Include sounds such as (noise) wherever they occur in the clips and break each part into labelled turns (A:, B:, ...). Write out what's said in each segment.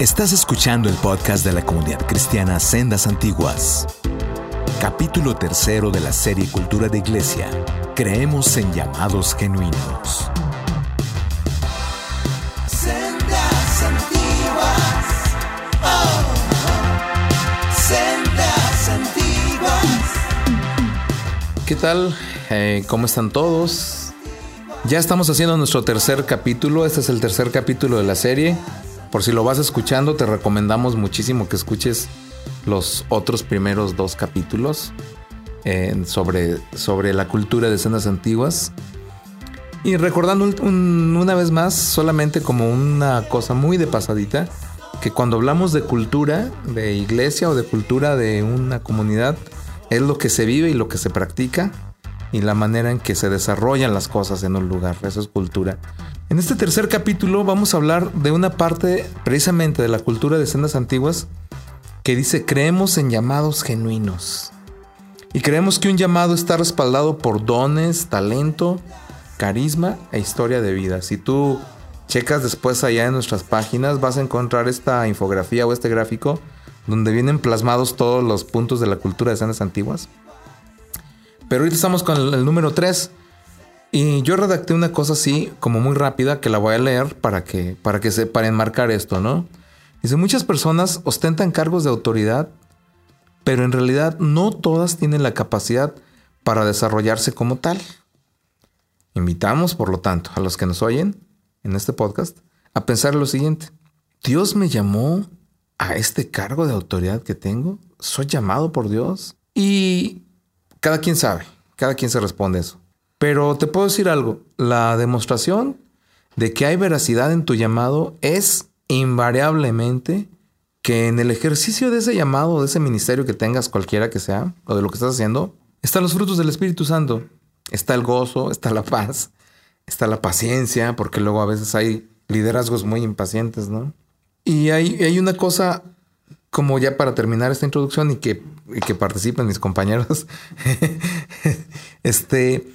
A: Estás escuchando el podcast de la comunidad cristiana Sendas Antiguas. Capítulo tercero de la serie Cultura de Iglesia. Creemos en llamados genuinos.
B: Sendas antiguas. Oh, oh. Sendas antiguas.
C: ¿Qué tal? Eh, ¿Cómo están todos? Ya estamos haciendo nuestro tercer capítulo. Este es el tercer capítulo de la serie. Por si lo vas escuchando, te recomendamos muchísimo que escuches los otros primeros dos capítulos eh, sobre, sobre la cultura de escenas antiguas. Y recordando un- un- una vez más, solamente como una cosa muy de pasadita, que cuando hablamos de cultura de iglesia o de cultura de una comunidad, es lo que se vive y lo que se practica y la manera en que se desarrollan las cosas en un lugar. Eso es cultura. En este tercer capítulo vamos a hablar de una parte precisamente de la cultura de escenas antiguas que dice creemos en llamados genuinos. Y creemos que un llamado está respaldado por dones, talento, carisma e historia de vida. Si tú checas después allá en nuestras páginas, vas a encontrar esta infografía o este gráfico donde vienen plasmados todos los puntos de la cultura de escenas antiguas. Pero ahorita estamos con el, número 3. Y yo redacté una cosa así, como muy rápida, que la voy a leer para que, para que se, para enmarcar esto, ¿no? Dice, muchas personas ostentan cargos de autoridad, pero en realidad no todas tienen la capacidad para desarrollarse como tal. Invitamos, por lo tanto, a los que nos oyen en este podcast a pensar lo siguiente. Dios me llamó a este cargo de autoridad que tengo. Soy llamado por Dios. Y cada quien sabe, cada quien se responde eso. Pero te puedo decir algo, la demostración de que hay veracidad en tu llamado es invariablemente que en el ejercicio de ese llamado, de ese ministerio que tengas, cualquiera que sea, o de lo que estás haciendo, están los frutos del Espíritu Santo. Está el gozo, está la paz, está la paciencia, porque luego a veces hay liderazgos muy impacientes, ¿no? Y hay, hay una cosa, como ya para terminar esta introducción y que, y que participen mis compañeros, (laughs) este,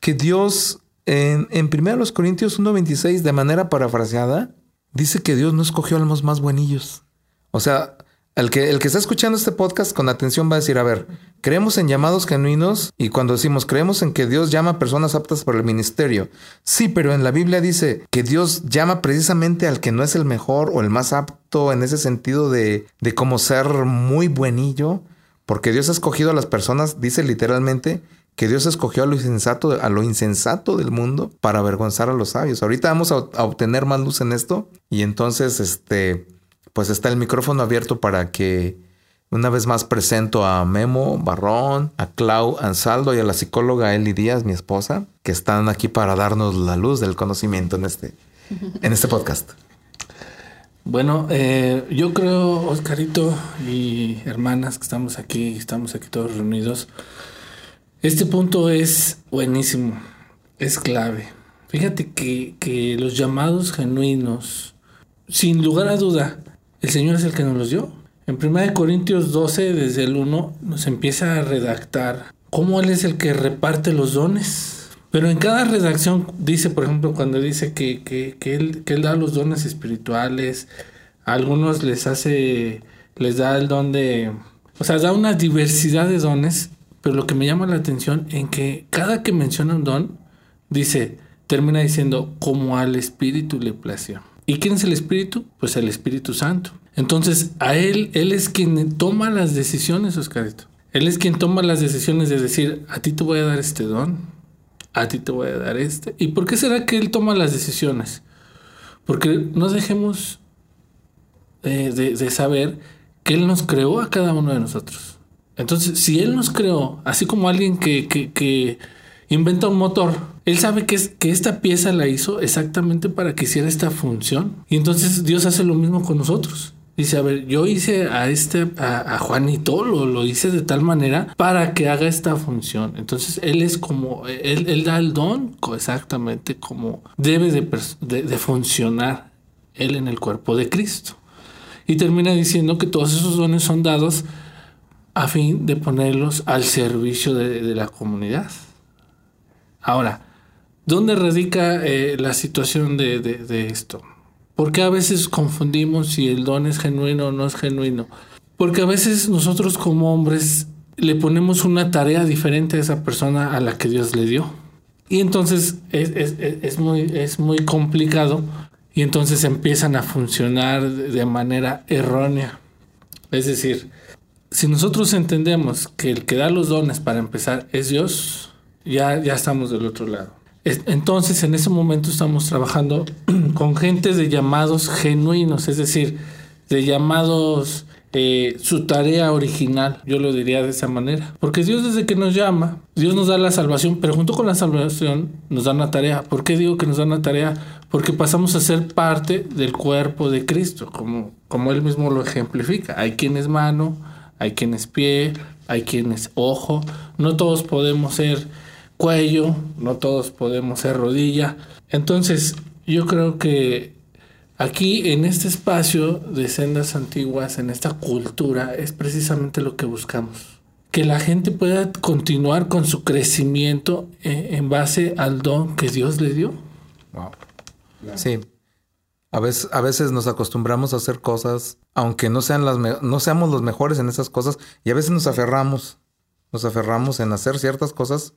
C: que Dios en, en 1 Corintios 1.26, de manera parafraseada, dice que Dios no escogió a los más buenillos. O sea, el que, el que está escuchando este podcast con atención va a decir, a ver, creemos en llamados genuinos y cuando decimos creemos en que Dios llama a personas aptas para el ministerio. Sí, pero en la Biblia dice que Dios llama precisamente al que no es el mejor o el más apto en ese sentido de, de ser muy buenillo, porque Dios ha escogido a las personas, dice literalmente, que Dios escogió a lo insensato, a lo insensato del mundo para avergonzar a los sabios. Ahorita vamos a, obtener más luz en esto y entonces este pues está el micrófono abierto para que una vez más presento a Memo Barrón, a Clau Ansaldo y a la psicóloga Eli Díaz, mi esposa, que están aquí para darnos la luz del conocimiento en este, en este podcast.
D: Bueno, eh, yo creo, Oscarito y hermanas que estamos aquí, estamos aquí todos reunidos. Este punto es buenísimo, es clave. Fíjate que, que los llamados genuinos, sin lugar a duda, el Señor es el que nos los dio. En 1 Corintios 12, desde el 1, nos empieza a redactar cómo Él es el que reparte los dones. Pero en cada redacción dice, por ejemplo, cuando dice que, que, que él, que él da los dones espirituales, a algunos les hace, les da el don de, o sea, da una diversidad de dones, pero lo que me llama la atención en que cada que menciona un don, dice, termina diciendo, como al Espíritu le plació. ¿Y quién es el Espíritu? Pues el Espíritu Santo. Entonces, a él, él es quien toma las decisiones, Oscarito. Él es quien toma las decisiones de decir, a ti te voy a dar este don, a ti te voy a dar este. ¿Y por qué será que él toma las decisiones? Porque no dejemos eh, de, de saber que él nos creó a cada uno de nosotros. Entonces, si él nos creó, así como alguien que, que, inventa un motor, él sabe que, es, que esta pieza la hizo exactamente para que hiciera esta función. Y entonces Dios hace lo mismo con nosotros. Dice, a ver, yo hice a este, a, Juanito, lo, lo hice de tal manera para que haga esta función. Entonces, él es como, él, él da el don exactamente como debe de- de funcionar él en el cuerpo de Cristo. Y termina diciendo que todos esos dones son dados a fin de ponerlos al servicio de, la comunidad. Ahora, ¿dónde radica eh, la situación de, de- de esto? ¿Por qué a veces confundimos si el don es genuino o no es genuino? Porque a veces nosotros como hombres le ponemos una tarea diferente a esa persona a la que Dios le dio. Y entonces es, es- es- muy, es muy complicado y entonces empiezan a funcionar de manera errónea. Es decir, si nosotros entendemos que el que da los dones para empezar es Dios, ya, ya estamos del otro lado. Es- Entonces, en ese momento estamos trabajando (clears throat) con gente de llamados genuinos, es decir, de llamados, eh, su tarea original, yo lo diría de esa manera. Porque Dios desde que nos llama, Dios nos da la salvación, pero junto con la salvación nos da una tarea. ¿Por qué digo que nos da una tarea? Porque pasamos a ser parte del cuerpo de Cristo, como, como Él mismo lo ejemplifica. Hay quien es mano, hay quien es pie, hay quien es ojo. No todos podemos ser cuello, no todos podemos ser rodilla. Entonces, yo creo que aquí en este espacio de sendas antiguas, en esta cultura, es precisamente lo que buscamos. Que la gente pueda continuar con su crecimiento eh, en base al don que Dios le dio.
C: Wow. Sí. A veces, a veces nos acostumbramos a hacer cosas, aunque no sean las me- no seamos los mejores en esas cosas, y a veces nos aferramos, nos aferramos en hacer ciertas cosas,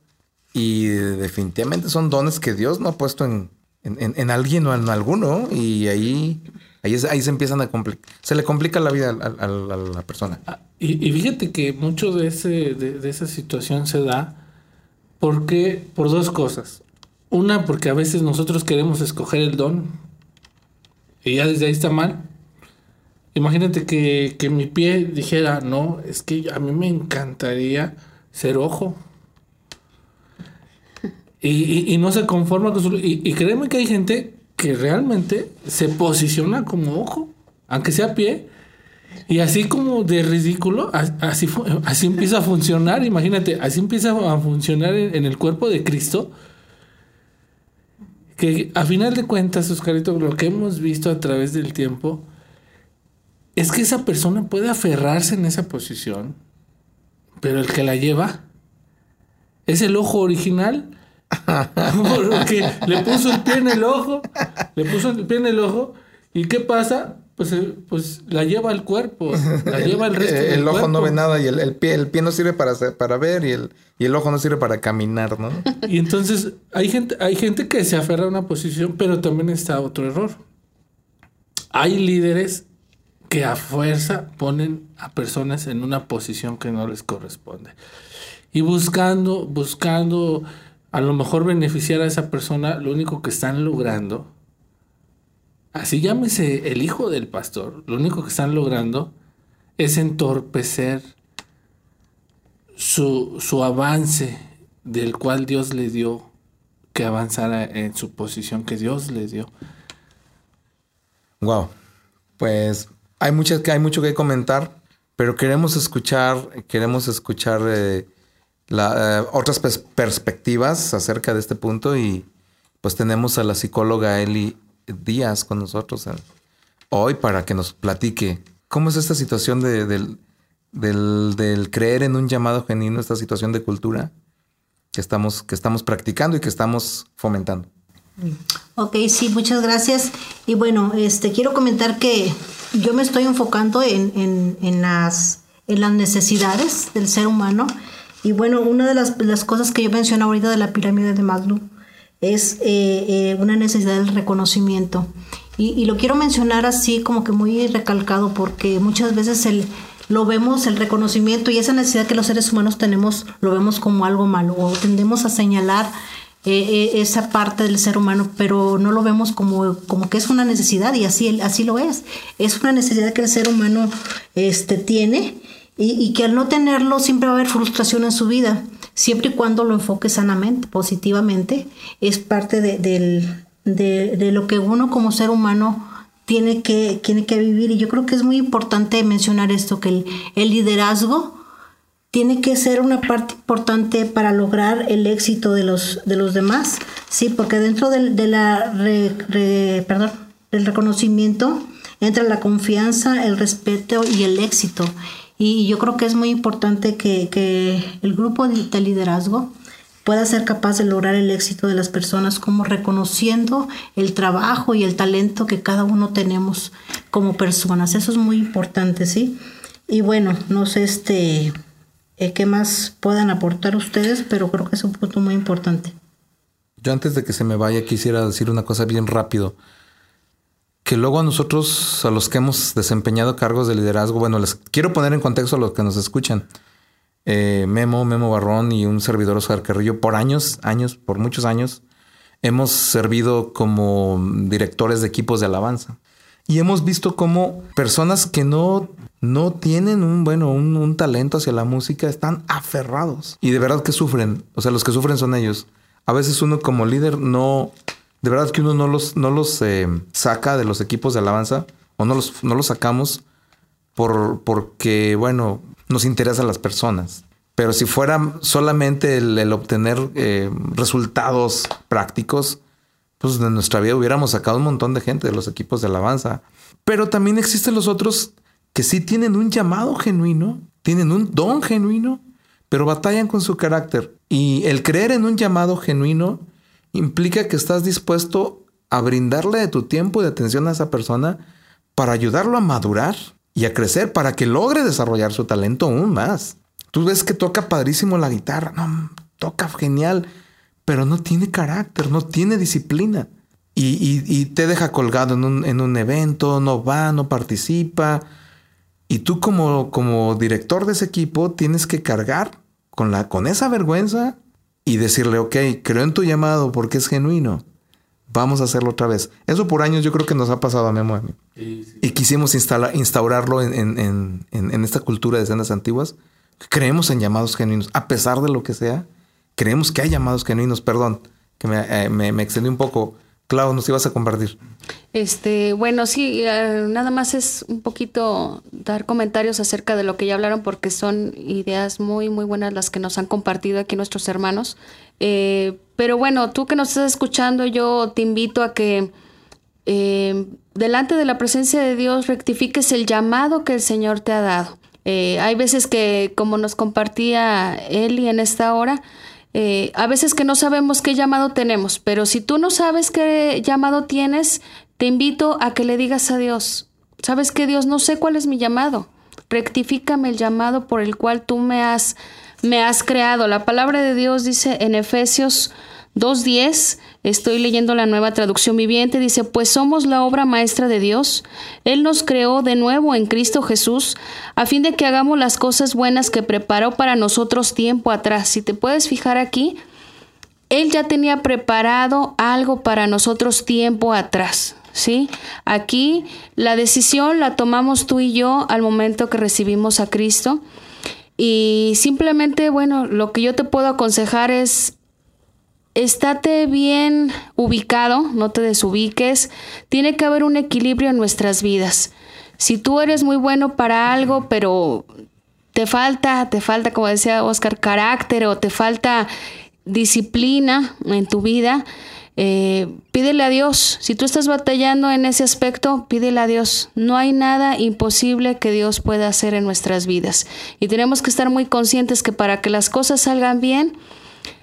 C: y definitivamente son dones que Dios no ha puesto en, en, en- en alguien o en alguno, y ahí, ahí, es- ahí se empiezan a complicar, se le complica la vida a, a- a la persona.
D: Ah, Y, y fíjate que mucho de, ese, de, de esa situación se da porque, por dos cosas. Una, porque a veces nosotros queremos escoger el don y ya desde ahí está mal. Imagínate que, que mi pie dijera, no, es que a mí me encantaría ser ojo. Y, y- no se conforma con su... Y, y créeme que hay gente que realmente se posiciona como ojo, aunque sea pie, y así como de ridículo, así, así empieza a funcionar, imagínate, así empieza a funcionar en, en el cuerpo de Cristo. Que a final de cuentas, Oscarito, lo que hemos visto a través del tiempo es que esa persona puede aferrarse en esa posición, pero el que la lleva es el ojo original. (laughs) Porque le puso el pie en el ojo, le puso el pie en el ojo, ¿y qué pasa? Pues, eh, pues la lleva el cuerpo, la lleva el resto
C: Eh,
D: del
C: el ojo no ve nada y el, el pie, el pie no sirve para, para ver y el, y el ojo no sirve para caminar, ¿no?
D: Y entonces hay gente, hay gente que se aferra a una posición, pero también está otro error. Hay líderes que a fuerza ponen a personas en una posición que no les corresponde. Y buscando, buscando a lo mejor beneficiar a esa persona, lo único que están logrando, así llámese el hijo del pastor, lo único que están logrando es entorpecer su, su avance del cual Dios le dio que avanzara en su posición que Dios le dio.
C: Wow. Pues hay muchas que hay mucho que comentar, pero queremos escuchar, queremos escuchar eh, la, eh, otras pers- perspectivas acerca de este punto y pues tenemos a la psicóloga Eli Díaz con nosotros eh, hoy para que nos platique cómo es esta situación de- del creer en un llamado genuino, esta situación de cultura que estamos, que estamos practicando y que estamos fomentando.
E: Ok, sí, muchas gracias. Y bueno, este quiero comentar que yo me estoy enfocando en, en- las, en las necesidades del ser humano. Y bueno, una de las, las cosas que yo menciono ahorita de la pirámide de Maslow es eh, eh, una necesidad del reconocimiento. Y, y lo quiero mencionar así como que muy recalcado porque muchas veces el, lo vemos, el reconocimiento y esa necesidad que los seres humanos tenemos, lo vemos como algo malo o tendemos a señalar eh, eh, esa parte del ser humano, pero no lo vemos como, como que es una necesidad y así, así lo es. Es una necesidad que el ser humano este, tiene y, y que al no tenerlo siempre va a haber frustración en su vida, siempre y cuando lo enfoque sanamente, positivamente, es parte de, de- de lo que uno como ser humano tiene que, tiene que vivir. Y yo creo que es muy importante mencionar esto, que el liderazgo tiene que ser una parte importante para lograr el éxito de los, de los demás, sí, porque dentro del, de la perdón, del reconocimiento entra la confianza, el respeto y el éxito. Y yo creo que es muy importante que, que el grupo de liderazgo pueda ser capaz de lograr el éxito de las personas como reconociendo el trabajo y el talento que cada uno tenemos como personas. Eso es muy importante, ¿sí? Y bueno, no sé este eh, qué más puedan aportar ustedes, pero creo que es un punto muy importante.
C: Yo antes de que se me vaya quisiera decir una cosa bien rápido. Que luego a nosotros, a los que hemos desempeñado cargos de liderazgo, bueno, les quiero poner en contexto a los que nos escuchan. Eh, Memo, Memo Barrón y un servidor Oscar Carrillo, por años, años, por muchos años, hemos servido como directores de equipos de alabanza. Y hemos visto cómo personas que no, no tienen un, bueno, un, un talento hacia la música están aferrados. Y de verdad que sufren. O sea, los que sufren son ellos. A veces uno como líder no, de verdad que uno no los, no los eh, saca de los equipos de alabanza o no los, no los sacamos por, porque, bueno, nos interesan las personas. Pero si fuera solamente el, obtener eh, resultados prácticos, pues de nuestra vida hubiéramos sacado un montón de gente de los equipos de alabanza. Pero también existen los otros que sí tienen un llamado genuino, tienen un don genuino, pero batallan con su carácter. Y el creer en un llamado genuino implica que estás dispuesto a brindarle de tu tiempo y de atención a esa persona para ayudarlo a madurar y a crecer, para que logre desarrollar su talento aún más. Tú ves que toca padrísimo la guitarra, no, toca genial, pero no tiene carácter, no tiene disciplina. Y, y- y te deja colgado en un, en un evento, no va, no participa. Y tú como, como director de ese equipo tienes que cargar con, la, con esa vergüenza y decirle, ok, creo en tu llamado porque es genuino. Vamos a hacerlo otra vez. Eso por años yo creo que nos ha pasado a Memo. y a mí. Y quisimos instala- instaurarlo en, en- en- en- en esta cultura de escenas antiguas. Creemos en llamados genuinos, a pesar de lo que sea. Creemos que hay llamados genuinos. Perdón, que me, eh, me, me extendí un poco. Clau, nos ibas a compartir.
F: Este, bueno, sí, eh, nada más es un poquito dar comentarios acerca de lo que ya hablaron porque son ideas muy, muy buenas las que nos han compartido aquí nuestros hermanos. Eh, pero bueno, tú que nos estás escuchando, yo te invito a que eh, delante de la presencia de Dios rectifiques el llamado que el Señor te ha dado. Hay veces que, como nos compartía Eli en esta hora, eh, a veces que no sabemos qué llamado tenemos, pero si tú no sabes qué llamado tienes, te invito a que le digas a Dios, ¿sabes que Dios? No sé cuál es mi llamado. Rectifícame el llamado por el cual tú me has, me has creado. La palabra de Dios dice en Efesios 2.10, estoy leyendo la nueva traducción viviente, dice, pues somos la obra maestra de Dios. Él nos creó de nuevo en Cristo Jesús a fin de que hagamos las cosas buenas que preparó para nosotros tiempo atrás. Si te puedes fijar aquí, Él ya tenía preparado algo para nosotros tiempo atrás. ¿Sí? Aquí la decisión la tomamos tú y yo al momento que recibimos a Cristo. Y simplemente, bueno, lo que yo te puedo aconsejar es estate bien ubicado, no te desubiques. Tiene que haber un equilibrio en nuestras vidas. Si tú eres muy bueno para algo, pero te falta, te falta, como decía Oscar, carácter o te falta disciplina en tu vida, eh, pídele a Dios. Si tú estás batallando en ese aspecto, pídele a Dios. No hay nada imposible que Dios pueda hacer en nuestras vidas. Y tenemos que estar muy conscientes que para que las cosas salgan bien,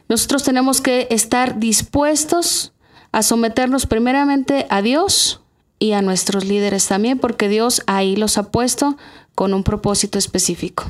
F: nosotros tenemos que estar dispuestos a someternos primeramente a Dios y a nuestros líderes también, porque Dios ahí los ha puesto con un propósito específico.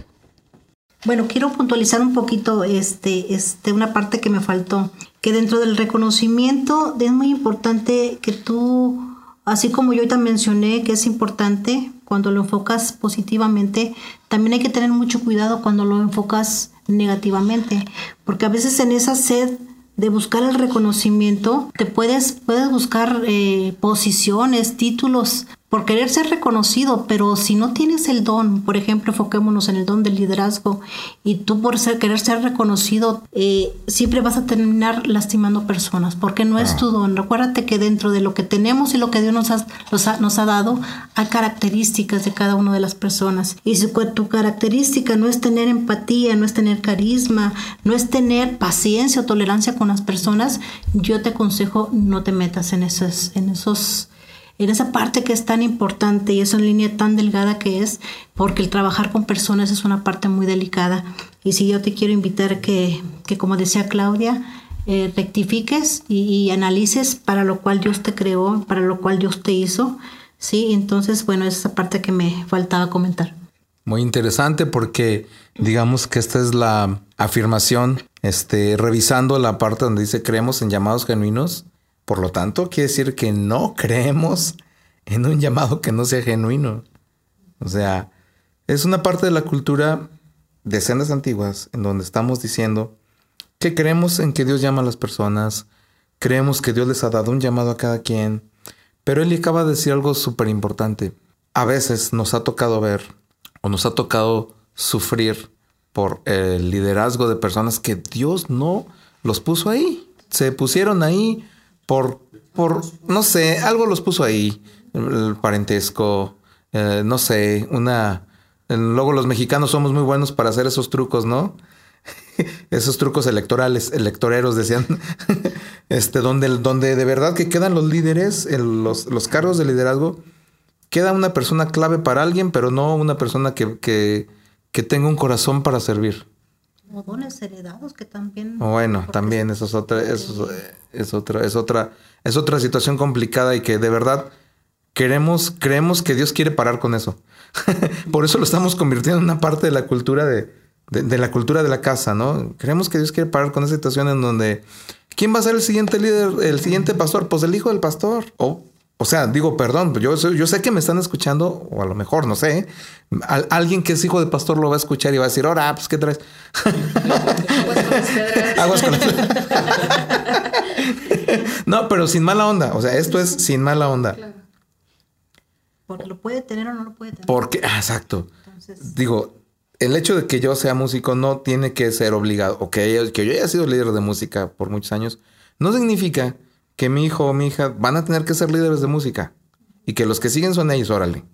E: Bueno, quiero puntualizar un poquito este, este, una parte que me faltó, que dentro del reconocimiento es muy importante que tú, así como yo ahorita mencioné que es importante cuando lo enfocas positivamente, también hay que tener mucho cuidado cuando lo enfocas negativamente, porque a veces en esa sed de buscar el reconocimiento, te puedes, puedes buscar eh, posiciones, títulos, por querer ser reconocido, pero si no tienes el don, por ejemplo, enfoquémonos en el don del liderazgo, y tú por ser, querer ser reconocido, eh, siempre vas a terminar lastimando personas, porque no es tu don. Recuérdate que dentro de lo que tenemos y lo que Dios nos ha, nos ha, nos ha dado, hay características de cada una de las personas. Y si tu característica no es tener empatía, no es tener carisma, no es tener paciencia o tolerancia con las personas, yo te aconsejo no te metas en esos, en esos en esa parte que es tan importante y esa línea tan delgada que es, porque el trabajar con personas es una parte muy delicada. Y si yo te quiero invitar que, que como decía Claudia, eh, rectifiques y, analices para lo cual Dios te creó, para lo cual Dios te hizo, ¿sí? Entonces, bueno, esa parte que me faltaba comentar.
C: Muy interesante porque digamos que esta es la afirmación, este, revisando la parte donde dice creemos en llamados genuinos, por lo tanto, quiere decir que no creemos en un llamado que no sea genuino. O sea, es una parte de la cultura de sendas antiguas en donde estamos diciendo que creemos en que Dios llama a las personas, creemos que Dios les ha dado un llamado a cada quien, pero él acaba de decir algo súper importante. A veces nos ha tocado ver o nos ha tocado sufrir por el liderazgo de personas que Dios no los puso ahí. Se pusieron ahí por, por, no sé, algo los puso ahí, el parentesco, eh, no sé, una... Luego los mexicanos somos muy buenos para hacer esos trucos, ¿no? (laughs) esos trucos electorales, electoreros, decían, (laughs) este, donde, donde de verdad que quedan los líderes, los, los, cargos de liderazgo, queda una persona clave para alguien, pero no una persona que, que, que tenga un corazón para servir.
E: O dones heredados que también.
C: Bueno, también eso es otra, eso es, otra, es otra, es otra situación complicada y que de verdad queremos, creemos que Dios quiere parar con eso. (laughs) Por eso lo estamos convirtiendo en una parte de la cultura de, de, la cultura de la casa, ¿no? Creemos que Dios quiere parar con esa situación en donde ¿quién va a ser el siguiente líder, el siguiente pastor? Pues el hijo del pastor. O o sea, digo, perdón, yo, yo sé que me están escuchando, o a lo mejor, no sé, alguien que es hijo de pastor lo va a escuchar y va a decir, ahora, pues, ¿qué traes? (laughs) Aguas con las (laughs) No, pero sin mala onda. O sea, esto es sin mala onda.
E: Porque lo puede tener o no lo puede tener.
C: Porque, ah, exacto. Digo, el hecho de que yo sea músico no tiene que ser obligado, o que, que yo haya sido líder de música por muchos años, no significa que mi hijo o mi hija van a tener que ser líderes de música y que los que siguen son ellos, órale.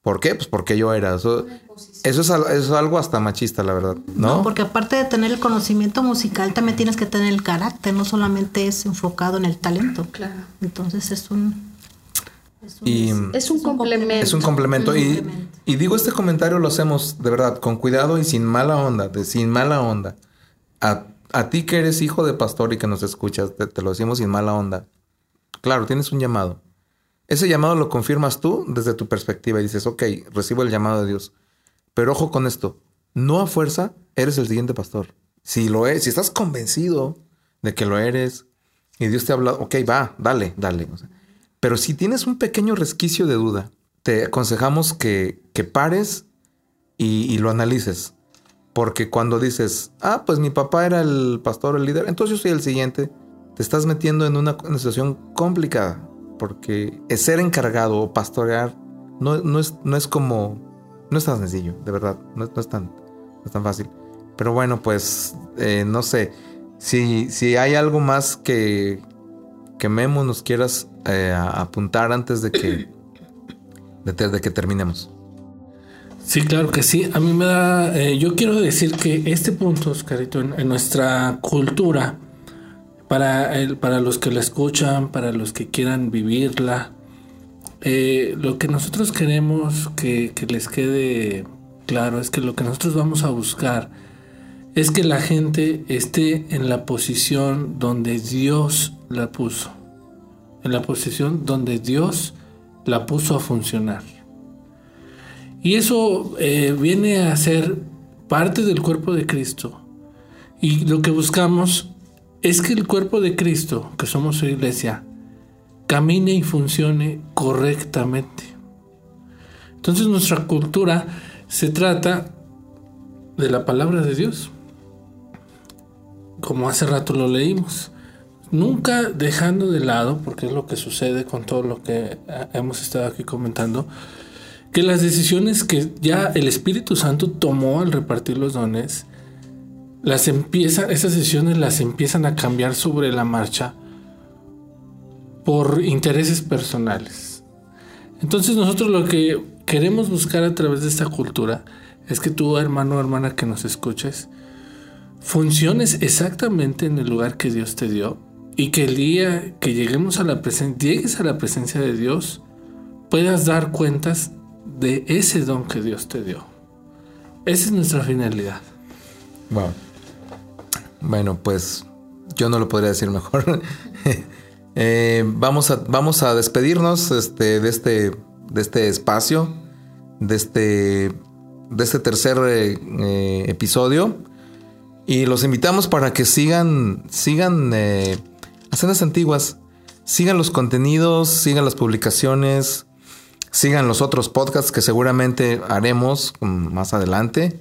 C: ¿Por qué? Pues porque yo era. Eso, eso, es, algo hasta machista, la verdad. ¿no?
E: porque aparte de tener el conocimiento musical, también tienes que tener el carácter, no solamente es enfocado en el talento. Claro. Entonces es un.
F: Es un, es, un complemento.
C: Es un complemento. y, y digo, este comentario lo hacemos de verdad, con cuidado y sin mala onda, de sin mala onda. A a ti que eres hijo de pastor y que nos escuchas, te, lo decimos sin mala onda. Claro, tienes un llamado. Ese llamado lo confirmas tú desde tu perspectiva y dices, ok, recibo el llamado de Dios. Pero ojo con esto, no a fuerza eres el siguiente pastor. Si lo es, si estás convencido de que lo eres y Dios te ha hablado, ok, va, dale, dale. pero si tienes un pequeño resquicio de duda, te aconsejamos que, que pares y lo analices. Porque cuando dices, ah, pues mi papá era el pastor, el líder, entonces yo soy el siguiente, te estás metiendo en una, situación complicada. Porque ser encargado o pastorear no, no, es, no es como, no es tan sencillo, de verdad, no, es, tan, es tan fácil. Pero bueno, pues eh, no sé, si, si hay algo más que, que Memo nos quieras eh, apuntar antes de que, de que terminemos.
D: Sí, claro que sí. A mí me da. Eh, yo quiero decir que este punto, Oscarito, en, nuestra cultura, para, el, para los que la escuchan, para los que quieran vivirla, eh, lo que nosotros queremos que, que les quede claro es que lo que nosotros vamos a buscar es que la gente esté en la posición donde Dios la puso, en la posición donde Dios la puso a funcionar. Y eso eh, viene a ser parte del cuerpo de Cristo. Y lo que buscamos es que el cuerpo de Cristo, que somos su iglesia, camine y funcione correctamente. Entonces nuestra cultura se trata de la palabra de Dios, como hace rato lo leímos. Nunca dejando de lado, porque es lo que sucede con todo lo que eh, hemos estado aquí comentando, que las decisiones que ya el Espíritu Santo tomó al repartir los dones, las empieza, esas decisiones las empiezan a cambiar sobre la marcha por intereses personales. Entonces nosotros lo que queremos buscar a través de esta cultura es que tú, hermano o hermana que nos escuches, funciones exactamente en el lugar que Dios te dio y que el día que lleguemos a la presencia, llegues a la presencia de Dios, puedas dar cuentas de ese don que Dios te dio. Esa es nuestra finalidad.
C: Bueno, pues yo no lo podría decir mejor. (laughs) Eh, vamos, a, vamos a despedirnos este, de, este, de este espacio, de este, de este tercer eh, eh, episodio. Y los invitamos para que sigan, sigan eh, Hacendas Antiguas, sigan los contenidos, sigan las publicaciones, sigan los otros podcasts que seguramente haremos más adelante.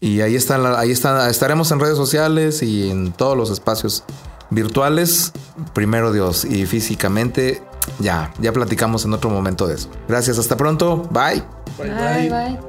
C: Y ahí están, ahí están, estaremos en redes sociales y en todos los espacios virtuales, primero Dios, y físicamente ya, ya platicamos en otro momento de eso. Gracias, hasta pronto, bye.
F: bye. bye.